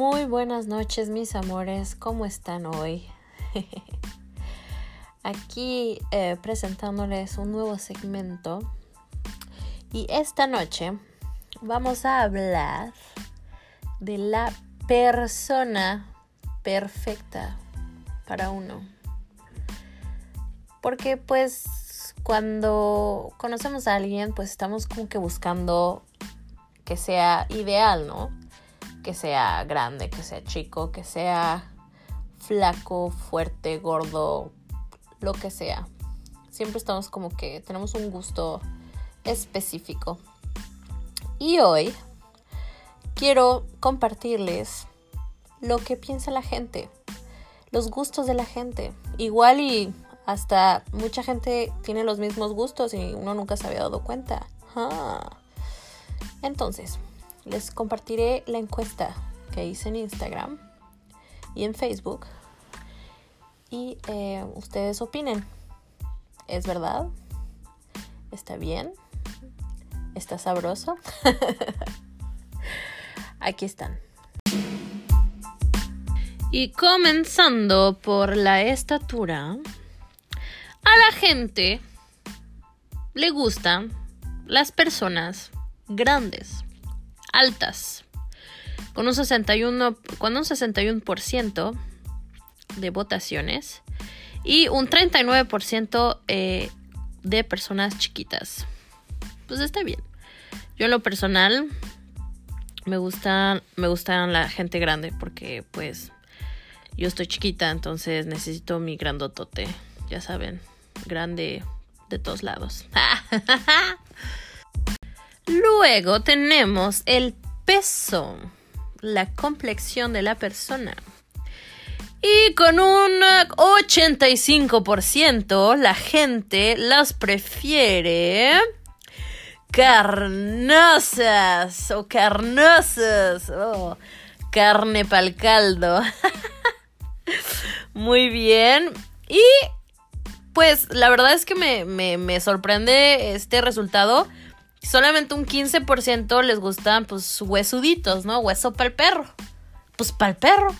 Muy buenas noches mis amores, ¿cómo están hoy? Aquí eh, presentándoles un nuevo segmento y esta noche vamos a hablar de la persona perfecta para uno. Porque pues cuando conocemos a alguien pues estamos como que buscando que sea ideal, ¿no? Que sea grande, que sea chico, que sea flaco, fuerte, gordo, lo que sea. Siempre estamos como que tenemos un gusto específico. Y hoy quiero compartirles lo que piensa la gente, los gustos de la gente. Igual y hasta mucha gente tiene los mismos gustos y uno nunca se había dado cuenta. Ah. Entonces, les compartiré la encuesta que hice en Instagram y en Facebook. Y eh, ustedes opinen. ¿Es verdad? ¿Está bien? ¿Está sabroso? Aquí están. Y comenzando por la estatura, a la gente le gustan las personas grandes, altas, con un 61%, con un 61 de votaciones y un 39% eh, de personas chiquitas. Pues está bien. Yo en lo personal me gusta me gustan la gente grande porque pues yo estoy chiquita, entonces necesito mi grandotote, ya saben, grande de todos lados. Luego tenemos el peso, la complexión de la persona. Y con un 85% la gente las prefiere carnosas o carnosas. Oh, carne pa'l caldo. Muy bien. Y pues la verdad es que me, me, me sorprende este resultado solamente un 15% les gustan, pues, huesuditos, ¿no? Hueso para el perro. Pues para el perro.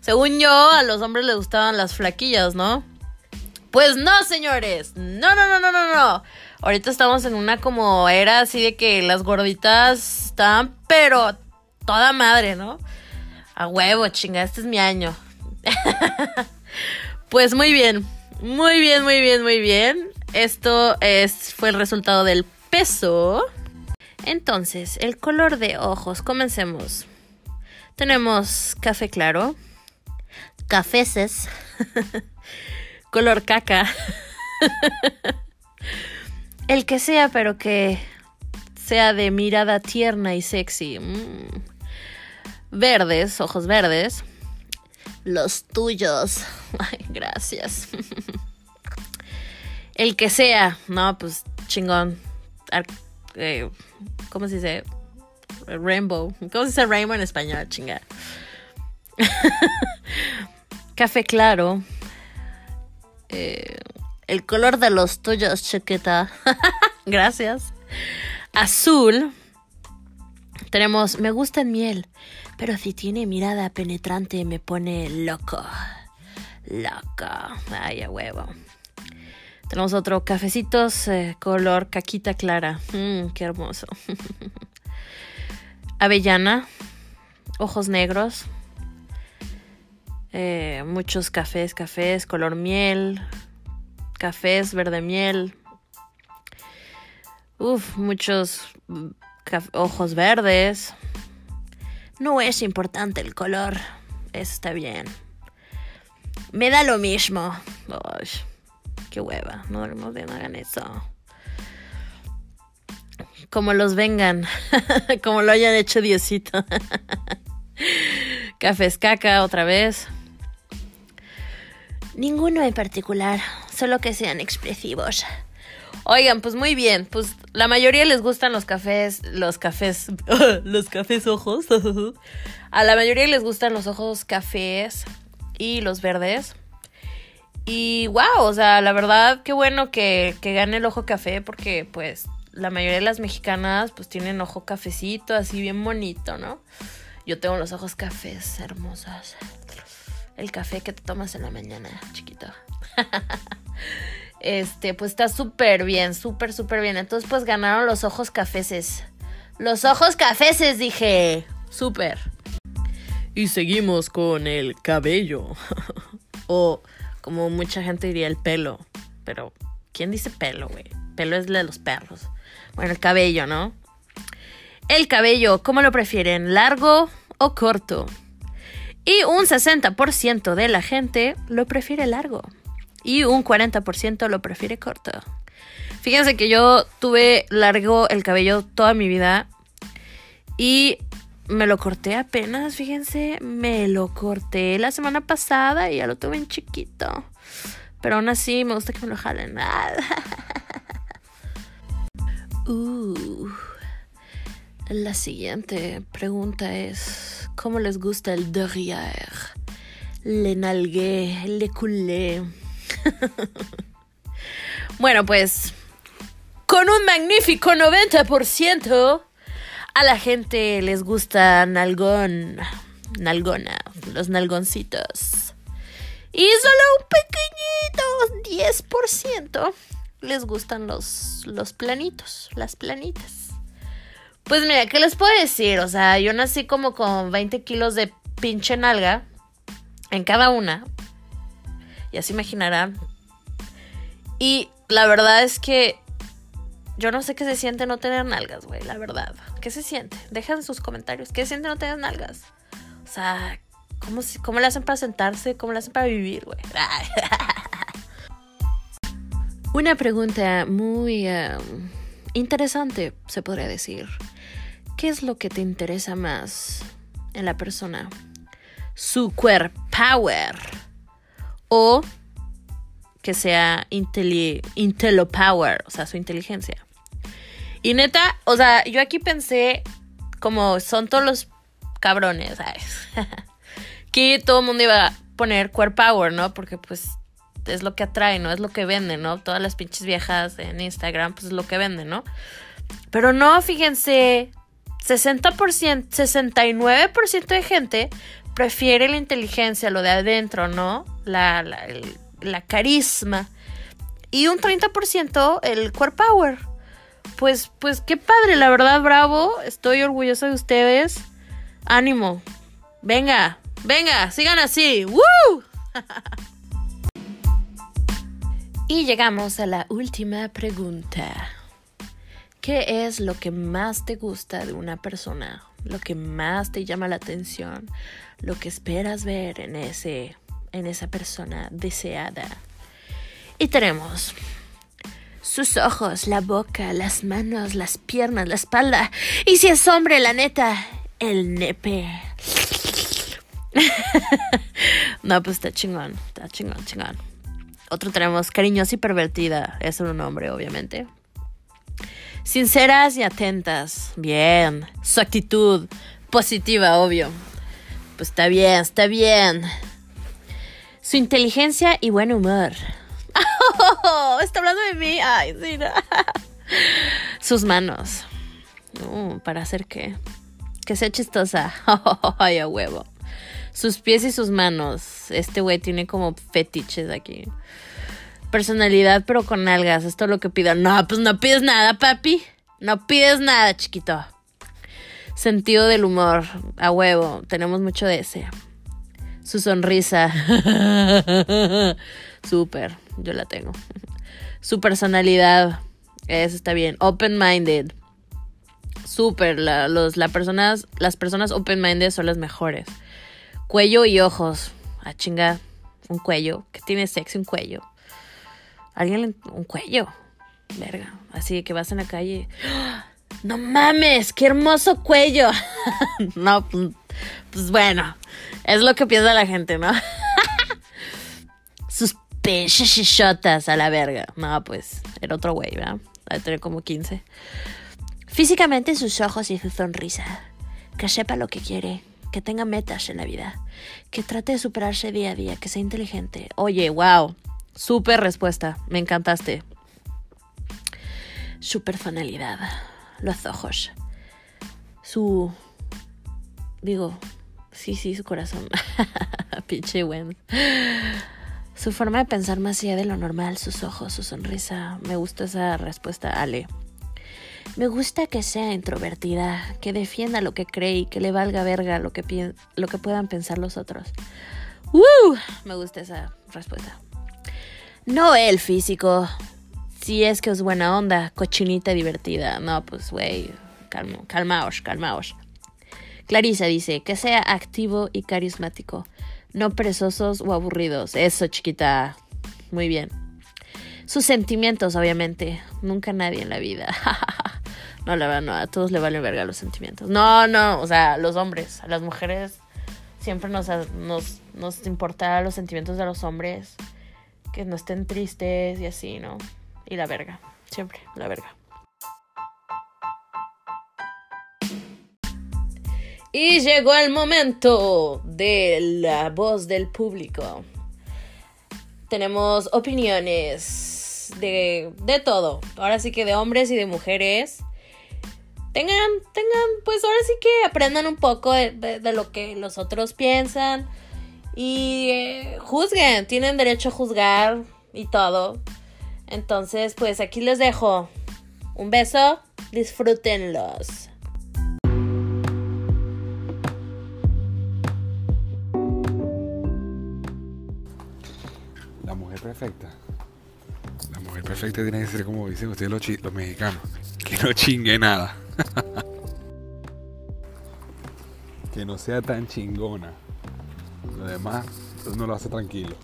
Según yo, a los hombres les gustaban las flaquillas, ¿no? Pues no, señores. No, no, no, no, no, no. Ahorita estamos en una como era así de que las gorditas están, pero toda madre, ¿no? A huevo, chinga, este es mi año. pues muy bien. Muy bien, muy bien, muy bien. Esto es, fue el resultado del peso. Entonces, el color de ojos, comencemos. Tenemos café claro, cafeces, color caca, el que sea, pero que sea de mirada tierna y sexy. Mm. Verdes, ojos verdes. Los tuyos. Ay, gracias. El que sea, no, pues chingón eh, ¿cómo se dice? Rainbow. ¿Cómo se dice rainbow en español? Chinga. Café claro. Eh, el color de los tuyos, chiquita. Gracias. Azul. Tenemos, me gusta en miel, pero si tiene mirada penetrante me pone loco. Loco. Ay, a huevo. Tenemos otro cafecitos eh, color caquita clara. Mm, qué hermoso. Avellana. Ojos negros. Eh, muchos cafés, cafés, color miel. Cafés, verde miel. Uf, muchos ojos verdes. No es importante el color. Está bien. Me da lo mismo qué hueva, no, no, hagan eso. Como los vengan, como lo hayan hecho Diosito. Cafés caca otra vez. Ninguno en particular, solo que sean expresivos. Oigan, pues muy bien, pues la mayoría les gustan los cafés, los cafés, los cafés ojos. A la mayoría les gustan los ojos cafés y los verdes. Y wow, o sea, la verdad, qué bueno que, que gane el ojo café porque pues la mayoría de las mexicanas pues tienen ojo cafecito, así bien bonito, ¿no? Yo tengo los ojos cafés hermosos. El café que te tomas en la mañana, chiquito. este, pues está súper bien, súper, súper bien. Entonces, pues ganaron los ojos cafeses. Los ojos cafeses, dije. Súper. Y seguimos con el cabello. o como mucha gente diría el pelo. Pero, ¿quién dice pelo, güey? Pelo es de los perros. Bueno, el cabello, ¿no? El cabello, ¿cómo lo prefieren? ¿Largo o corto? Y un 60% de la gente lo prefiere largo. Y un 40% lo prefiere corto. Fíjense que yo tuve largo el cabello toda mi vida. Y me lo corté apenas, fíjense. Me lo corté la semana pasada y ya lo tuve en chiquito. Pero aún así me gusta que me lo jalen. uh. La siguiente pregunta es, ¿cómo les gusta el derrière? Le nalgué, le culé. bueno, pues con un magnífico 90% a la gente les gusta nalgón, nalgona, los nalgoncitos. Y solo un pequeñito 10% les gustan los, los planitos, las planitas. Pues mira, ¿qué les puedo decir? O sea, yo nací como con 20 kilos de pinche nalga en cada una. Ya se imaginarán. Y la verdad es que yo no sé qué se siente no tener nalgas, güey, la verdad. ¿Qué se siente? Dejen sus comentarios. ¿Qué se siente no tener nalgas? O sea, ¿cómo, cómo le hacen para sentarse? ¿Cómo le hacen para vivir, güey? Una pregunta muy um, interesante, se podría decir. ¿Qué es lo que te interesa más en la persona? Su power o que sea intello power, o sea, su inteligencia. Y neta, o sea, yo aquí pensé como son todos los cabrones, ¿sabes? que todo el mundo iba a poner core power, ¿no? Porque pues es lo que atrae, ¿no? Es lo que vende, ¿no? Todas las pinches viejas en Instagram, pues es lo que venden, ¿no? Pero no, fíjense, 60%, 69% de gente prefiere la inteligencia, lo de adentro, ¿no? La, la, carisma. Y un 30% el core power. Pues, pues qué padre, la verdad, bravo. Estoy orgullosa de ustedes. Ánimo. Venga, venga, sigan así. ¡Woo! y llegamos a la última pregunta. ¿Qué es lo que más te gusta de una persona? Lo que más te llama la atención, lo que esperas ver en ese en esa persona deseada. Y tenemos sus ojos, la boca, las manos, las piernas, la espalda. Y si es hombre, la neta, el nepe. no, pues está chingón, está chingón, chingón. Otro tenemos cariñosa y pervertida. Es un hombre, obviamente. Sinceras y atentas. Bien. Su actitud positiva, obvio. Pues está bien, está bien. Su inteligencia y buen humor. Oh, está hablando de mí. Ay, sí, Sus manos. Uh, ¿Para hacer qué? Que sea chistosa. Ay, a huevo. Sus pies y sus manos. Este güey tiene como fetiches aquí personalidad, pero con algas. Esto es lo que pido. No, pues no pides nada, papi. No pides nada, chiquito. Sentido del humor, a huevo. Tenemos mucho de ese. Su sonrisa. Súper, yo la tengo. Su personalidad. Eso está bien. Open-minded. Súper. los, personas, las personas open-minded son las mejores. Cuello y ojos. Ah, chinga. Un cuello. Que tiene sexy un cuello. Alguien un cuello. Verga. Así que vas en la calle. No mames, qué hermoso cuello. no, pues, bueno. Es lo que piensa la gente, ¿no? Sus pinches chichotas a la verga. No, pues, era otro güey, ¿verdad? A tener como 15. Físicamente sus ojos y su sonrisa. Que sepa lo que quiere. Que tenga metas en la vida. Que trate de superarse día a día. Que sea inteligente. Oye, wow. Súper respuesta, me encantaste. Su personalidad, los ojos, su Digo, sí, sí, su corazón. Pinche Wen. Su forma de pensar más allá de lo normal, sus ojos, su sonrisa. Me gusta esa respuesta, Ale. Me gusta que sea introvertida, que defienda lo que cree y que le valga verga lo que, lo que puedan pensar los otros. ¡Uh! Me gusta esa respuesta. No el físico. Si es que es buena onda, cochinita divertida. No, pues, güey, calmaos, calmaos. Clarisa dice, que sea activo y carismático, no perezosos o aburridos. Eso, chiquita. Muy bien. Sus sentimientos, obviamente. Nunca nadie en la vida. no, la verdad, no. A todos le valen verga los sentimientos. No, no. O sea, los hombres. A las mujeres siempre nos, nos, nos importará los sentimientos de los hombres. Que no estén tristes y así, ¿no? Y la verga. Siempre, la verga. Y llegó el momento de la voz del público. Tenemos opiniones de, de todo. Ahora sí que de hombres y de mujeres. Tengan, tengan, pues ahora sí que aprendan un poco de, lo que los otros piensan. Y eh, juzguen, tienen derecho a juzgar y todo. Entonces, pues aquí les dejo. Un beso, disfrútenlos. Perfecta. La mujer perfecta tiene que ser como dicen ustedes los, los mexicanos, que no chingue nada. que no sea tan chingona. Lo demás no lo hace tranquilo.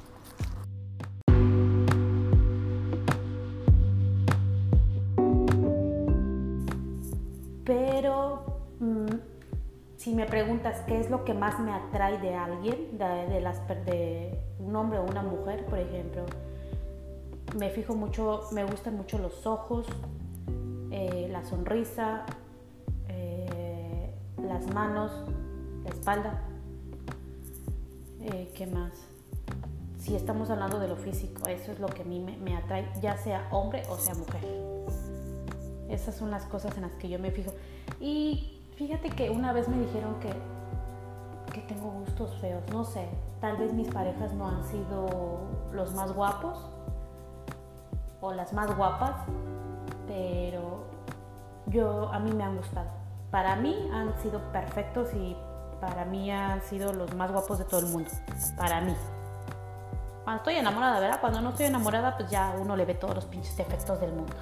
si me preguntas qué es lo que más me atrae de alguien, de, las, de un hombre o una mujer, por ejemplo, me fijo mucho, me gustan mucho los ojos, eh, la sonrisa, eh, las manos, la espalda. Eh, ¿Qué más? Si estamos hablando de lo físico, eso es lo que a mí me, me atrae, ya sea hombre o sea mujer. Esas son las cosas en las que yo me fijo. Y Fíjate que una vez me dijeron que, que tengo gustos feos, no sé, tal vez mis parejas no han sido los más guapos o las más guapas, pero yo a mí me han gustado. Para mí han sido perfectos y para mí han sido los más guapos de todo el mundo. Para mí. Cuando estoy enamorada, ¿verdad? Cuando no estoy enamorada, pues ya uno le ve todos los pinches defectos del mundo.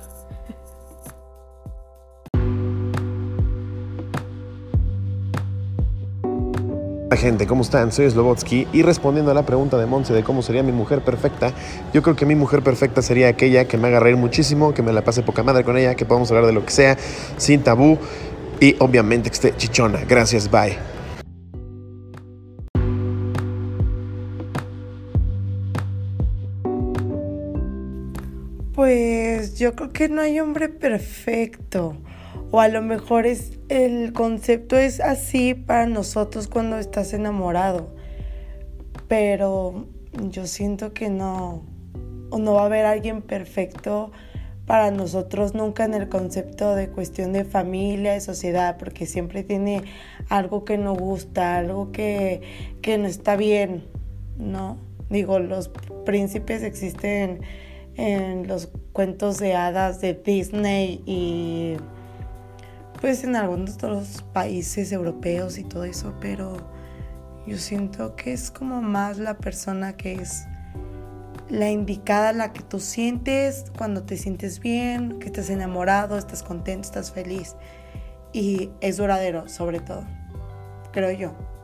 Gente, ¿cómo están? Soy Slobotsky y respondiendo a la pregunta de Monse de cómo sería mi mujer perfecta, yo creo que mi mujer perfecta sería aquella que me haga reír muchísimo, que me la pase poca madre con ella, que podamos hablar de lo que sea, sin tabú y obviamente que esté chichona. Gracias, bye. Pues yo creo que no hay hombre perfecto o a lo mejor es el concepto es así para nosotros cuando estás enamorado, pero yo siento que no, no va a haber alguien perfecto para nosotros nunca en el concepto de cuestión de familia, de sociedad, porque siempre tiene algo que no gusta, algo que, que no está bien, ¿no? Digo, los príncipes existen en los cuentos de hadas de Disney y pues en algunos otros países europeos y todo eso, pero yo siento que es como más la persona que es la indicada, la que tú sientes cuando te sientes bien, que estás enamorado, estás contento, estás feliz y es duradero sobre todo, creo yo.